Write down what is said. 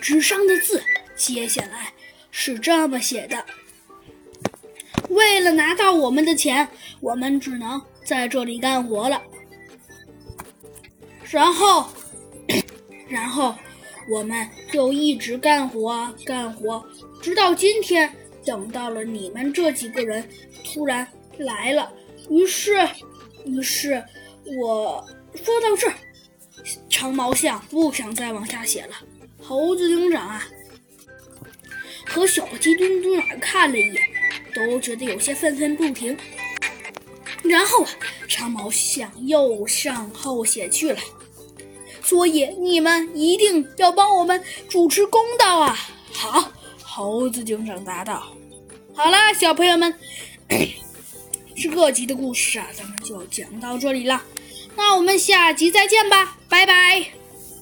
纸上的字，接下来是这么写的：为了拿到我们的钱，我们只能在这里干活了。然后，然后我们就一直干活干活，直到今天，等到了你们这几个人突然来了。于是，于是我说到这儿，长毛象不想再往下写了。猴子警长啊，和小鸡墩墩儿看了一眼，都觉得有些愤愤不平。然后啊，长毛向右向后写去了。所以你们一定要帮我们主持公道啊！好，猴子警长答道。好了，小朋友们，这集的故事啊，咱们就讲到这里了。那我们下集再见吧，拜拜。